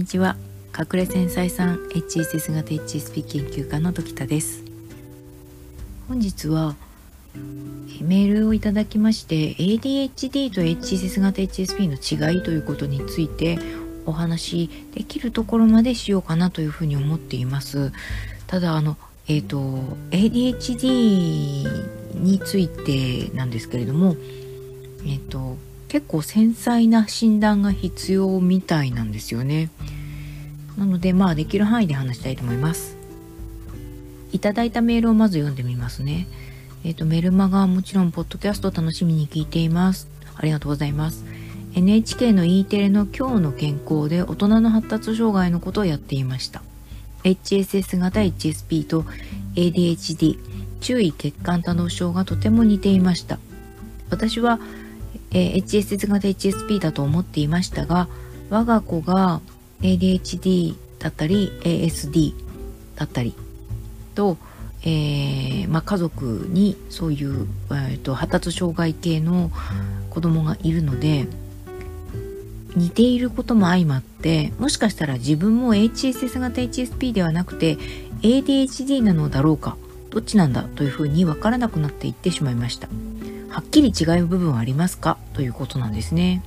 にちは。隠れ繊細さん HSS 型 HSP 研究家の時田です。本日はメールをいただきまして ADHD と HSS 型 HSP の違いということについてお話できるところまでしようかなというふうに思っています。ただあのえっ、ー、と ADHD についてなんですけれどもえっ、ー、と結構繊細な診断が必要みたいなんですよね。なのでまあできる範囲で話したいと思います。いただいたメールをまず読んでみますね。えっ、ー、とメルマガはもちろんポッドキャスト楽しみに聞いています。ありがとうございます。NHK の E テレの今日の健康で大人の発達障害のことをやっていました。HSS 型 HSP と ADHD 注意欠陥多動症がとても似ていました。私はえー、HSS 型 HSP だと思っていましたが我が子が ADHD だったり ASD だったりと、えー、まあ、家族にそういう、えーと、発達障害系の子供がいるので似ていることも相まってもしかしたら自分も HSS 型 HSP ではなくて ADHD なのだろうかどっちなんだというふうに分からなくなっていってしまいました。はっきり違う部分はありますか？ということなんですね。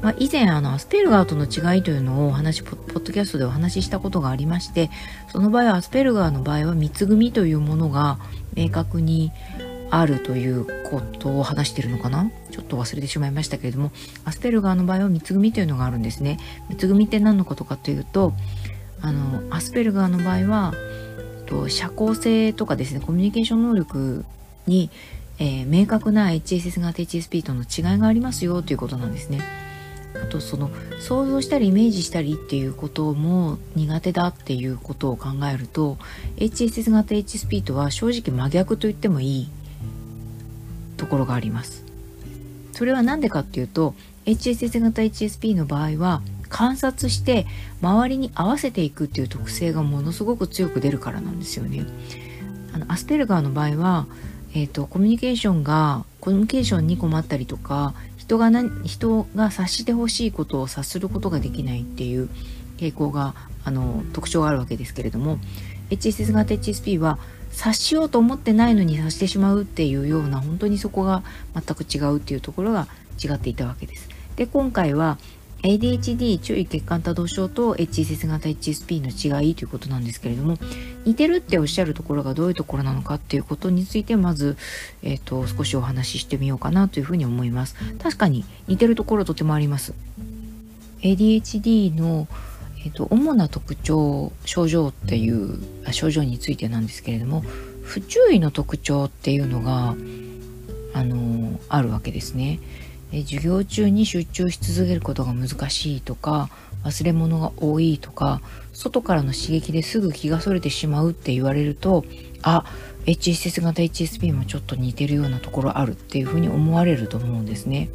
まあ、以前あのアスペルガーとの違いというのをお話ポッドキャストでお話ししたことがありましてその場合はアスペルガーの場合は三つ組というものが明確にあるということを話してるのかな？ちょっと忘れてしまいましたけれどもアスペルガーの場合は三つ組というのがあるんですね。三つ組って何のことかというとあのアスペルガーの場合は社交性とかですねコミュニケーション能力にえー、明確な HSS 型 HSP との違いがありますよということなんですね。あとその想像したりイメージしたりっていうことも苦手だっていうことを考えると HSS 型 HSP とは正直真逆と言ってもいいところがあります。それは何でかっていうと HSS 型 HSP の場合は観察して周りに合わせていくっていう特性がものすごく強く出るからなんですよね。あのアスペルガーの場合はえーと、コミュニケーションがコミュニケーションに困ったりとか人が何人が察してほしいことを察することができないっていう傾向があの特徴があるわけですけれども HSS 型 HSP は察しようと思ってないのに察してしまうっていうような本当にそこが全く違うっていうところが違っていたわけです。で今回は ADHD 注意欠陥多動症と HSS 型 HSP の違いということなんですけれども似てるっておっしゃるところがどういうところなのかっていうことについてまず、えーと、少しお話ししてみようかなというふうに思います。確かに似てるところとてもあります。ADHD の、えーと、主な特徴症状っていう症状についてなんですけれども不注意の特徴っていうのがあのあるわけですね。え授業中に集中し続けることが難しいとか忘れ物が多いとか外からの刺激ですぐ気がそれてしまうって言われるとあ HSS 型 HSP もちょっと似てるようなところあるっていうふうに思われると思うんですね。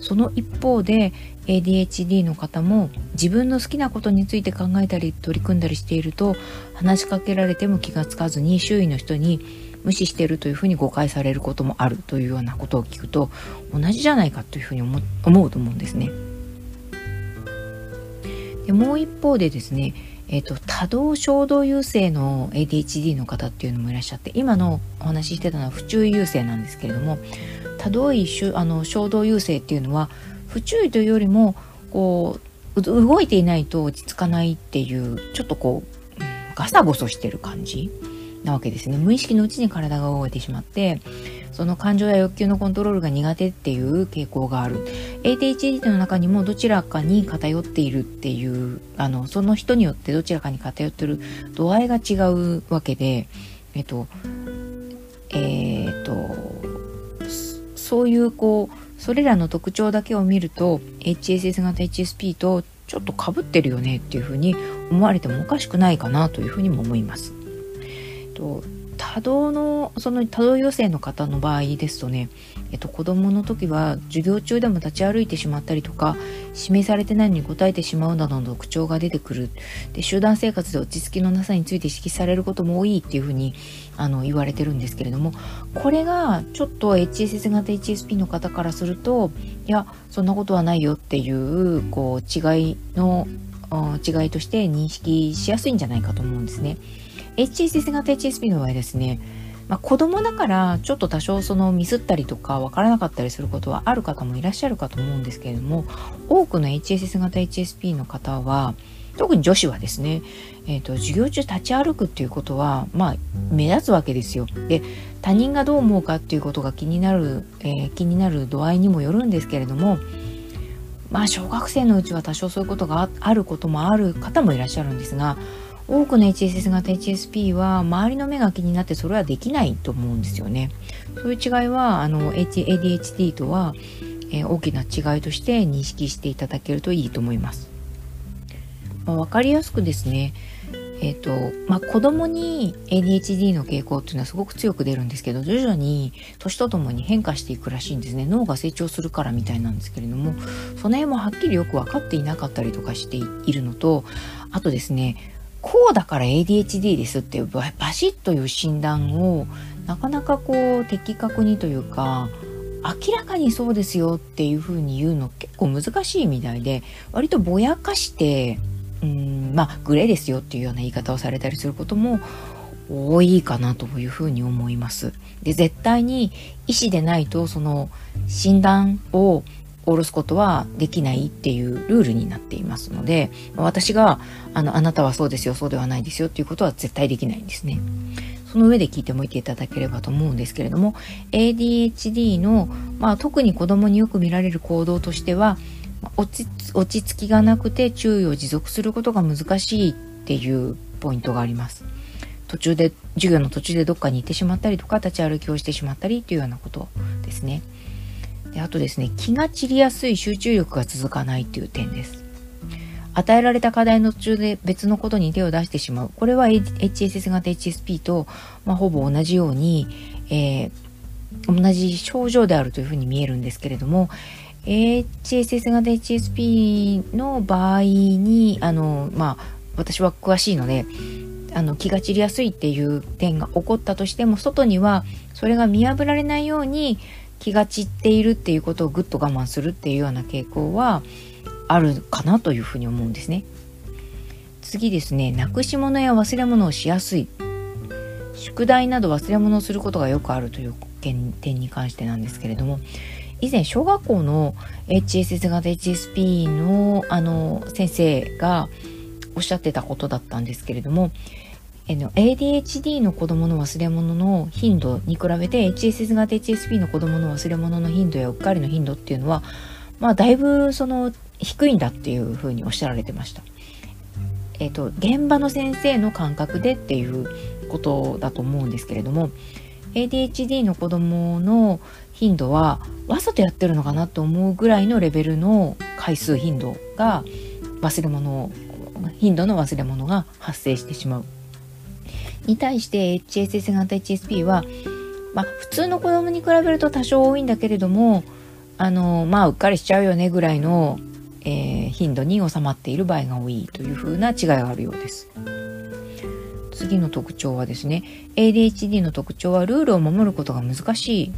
その一方で ADHD の方も自分の好きなことについて考えたり取り組んだりしていると話しかけられても気がつかずに周囲の人に無視してるというふうに誤解されることもあるというようなことを聞くと同じじゃないかというふうに思うと思うんですね。でもう一方でですね、えーと、多動衝動優勢の ADHD の方っていうのもいらっしゃって今のお話ししてたのは不注意優勢なんですけれども多動意あの衝動優勢っていうのは不注意というよりもこう動いていないと落ち着かないっていうちょっとこうガサゴソしてる感じなわけですね無意識のうちに体が動いてしまってその感情や欲求のコントロールが苦手っていう傾向がある ADHD の中にもどちらかに偏っているっていうあのその人によってどちらかに偏ってる度合いが違うわけでえっとえー、っとそういうこうそれらの特徴だけを見ると HSS 型 HSP とちょっとかぶってるよねっていうふうに思われてもおかしくないかなというふうにも思います。と多動のその多動余生の方の場合ですとね、えっと、子どもの時は授業中でも立ち歩いてしまったりとか指名されてないのに答えてしまうなどの特徴が出てくるで集団生活で落ち着きのなさについて指摘されることも多いっていうふうにあの言われてるんですけれどもこれがちょっと HSS 型 HSP の方からするといやそんなことはないよっていうこう違いの違いとして認識しやすいんじゃないかと思うんですね。HSS 型 HSP の場合ですねまあ、子供だからちょっと多少そのミスったりとか分からなかったりすることはある方もいらっしゃるかと思うんですけれども多くの HSS 型 HSP の方は特に女子はですね、えーと、授業中立ち歩くっていうことは、まあ、目立つわけですよ。で他人がどう思うかっていうことが気になる、えー、気になる度合いにもよるんですけれどもまあ小学生のうちは多少そういうことがあることもある方もいらっしゃるんですが多くの HSS 型 HSP は周りの目が気になってそれはできないと思うんですよね。そういう違いはあの ADHD とは、えー、大きな違いとして認識していただけるといいと思います。まあ、分かりやすくですねえーとまあ、子供に ADHD の傾向っていうのはすごく強く出るんですけど徐々に年とともに変化していくらしいんですね脳が成長するからみたいなんですけれどもその辺もはっきりよく分かっていなかったりとかしているのとあとですねこうだから ADHD ですっていうバシッという診断をなかなかこう的確にというか明らかにそうですよっていうふうに言うの結構難しいみたいで割とぼやかしてうんまあグレーですよっていうような言い方をされたりすることも多いかなというふうに思います。で絶対に医師でないとその診断を下ろすことはできないっていうルールになっていますので私があのあなたはそうですよそうではないですよっていうことは絶対できないんですね。その上で聞いてもいていただければと思うんですけれども ADHD の、まあ、特に子供によく見られる行動としては落ち落ち着きがなくて注意を持続することが難しいっていうポイントがあります。途中で授業の途中でどっかに行ってしまったりとか立ち歩きをしてしまったりっていうようなことですね。であとですね気が散りやすい集中力が続かないっていう点です。与えられた課題の途中で別のことに手を出してしまう。これは HSS 型 HSP と、まあ、ほぼ同じように、えー、同じ症状であるというふうに見えるんですけれども HSS 型 HSP の場合にあのまあ私は詳しいのであの気が散りやすいっていう点が起こったとしても外にはそれが見破られないように気が散っているっていうことをぐっと我慢するっていうような傾向はあるかなというふうに思うんですね。次ですね、なくし物や忘れ物をしやすい。宿題など忘れ物をすることがよくあるという点に関してなんですけれども、以前小学校の HSS 型 HSP のあの先生がおっしゃってたことだったんですけれども、ADHD の子供の忘れ物の頻度に比べて HSS 型 HSP の子供の忘れ物の頻度やうっかりの頻度っていうのはまあだいぶその低いんだっていうふうにおっしゃられてました。えっ、と現場の先生の感覚でっていうことだと思うんですけれども ADHD の子供の頻度はわざとやってるのかなと思うぐらいのレベルの回数頻度が忘れ物頻度の忘れ物が発生してしまうに対して HSS 型 HSP は、まあ、普通の子供に比べると多少多いんだけれどもあのまあうっかりしちゃうよねぐらいの、えー、頻度に収まっている場合が多いというふうな違いがあるようです。次の特徴はですね ADHD の特徴はルールを守ることが難しい。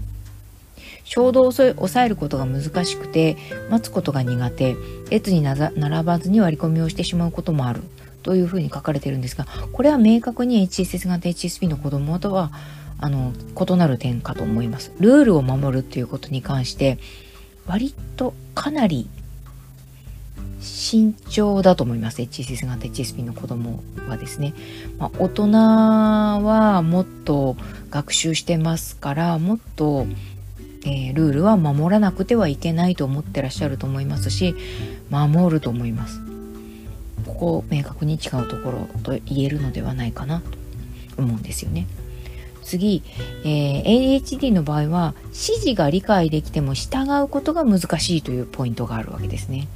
衝動を抑えることが難しくて待つことが苦手。列に並ばずに割り込みをしてしまうこともある。というふうに書かれてるんですがこれは明確に HSS 型 HSP の子供とはあの異なる点かと思います。ルールを守るっていうことに関して割とかなり慎重だと思います HSS 型 HSP の子供はですね、まあ、大人はもっと学習してますからもっと、えー、ルールは守らなくてはいけないと思ってらっしゃると思いますし守ると思いますここ明確に違うところと言えるのではないかなと思うんですよね。次、えー、ADHD の場合は指示が理解できても従うことが難しいというポイントがあるわけですね。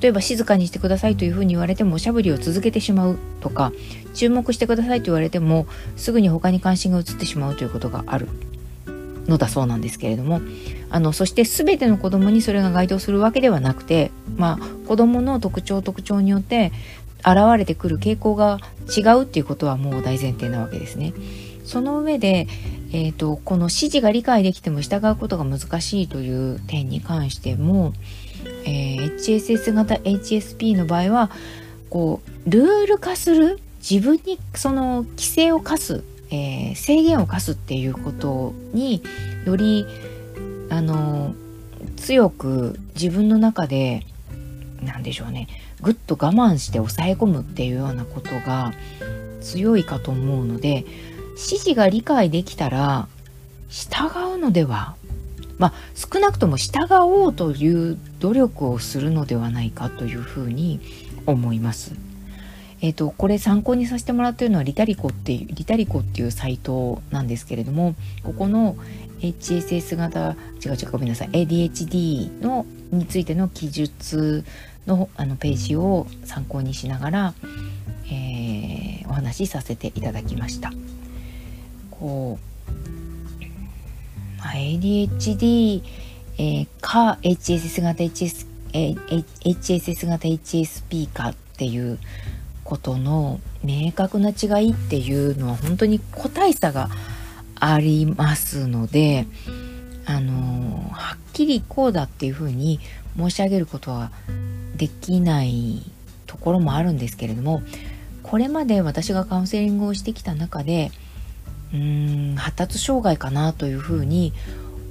例えば静かにしてくださいというふうに言われてもおしゃぶりを続けてしまうとか注目してくださいと言われてもすぐに他に関心が移ってしまうということがあるのだそうなんですけれどもあのそして全ての子供にそれが該当するわけではなくて、まあ、子供の特徴特徴によって現れてくる傾向が違うっていうことはもう大前提なわけですね。その上で、えーと、この指示が理解できても従うことが難しいという点に関しても、えー、HSS 型 HSP の場合はこうルール化する自分にその規制を課す、えー、制限を課すっていうことによりあの強く自分の中で何でしょうねぐっと我慢して抑え込むっていうようなことが強いかと思うので指示が理解できたら従うのではまあ少なくとも従おうという努力をするのではないかというふうに思います。えっ、ー、とこれ参考にさせてもらっているのはリタリコっていうリタリコっていうサイトなんですけれどもここの HSS 型違う違うごめんなさい ADHD のについての記述のあのページを参考にしながら、えー、お話しさせていただきました。こう、まあ、ADHD、えー、か HSS 型 HS、えー、HSS 型 HSP かっていうことの明確な違いっていうのは本当に個体差がありますのであのはっきりこうだっていうふうに申し上げることはできないところもあるんですけれどもこれまで私がカウンセリングをしてきた中でうーん発達障害かなというふうに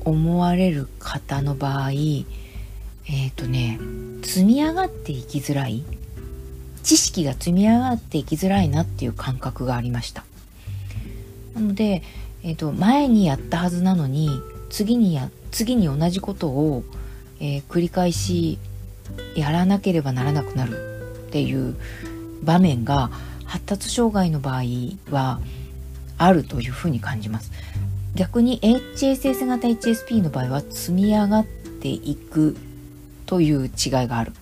思われる方の場合えっ、ー、とね積み上がっていきづらい知識が積み上がっていきづらいなっていう感覚がありました。なので、えーと、前にやったはずなのに次にや次に同じことを、えー、繰り返しやらなければならなくなるっていう場面が発達障害の場合はあるというふうに感じます。逆に HSS 型 HSP の場合は積み上がっていくという違いがある。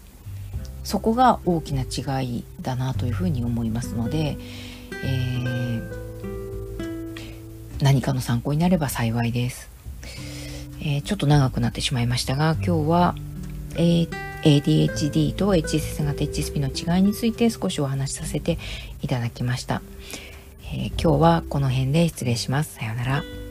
そこが大きな違いだなというふうに思いますので、えー、何かの参考になれば幸いです、えー、ちょっと長くなってしまいましたが今日は、えー ADHD と HSS 型 HSP の違いについて少しお話しさせていただきました。え、今日はこの辺で失礼します。さようなら。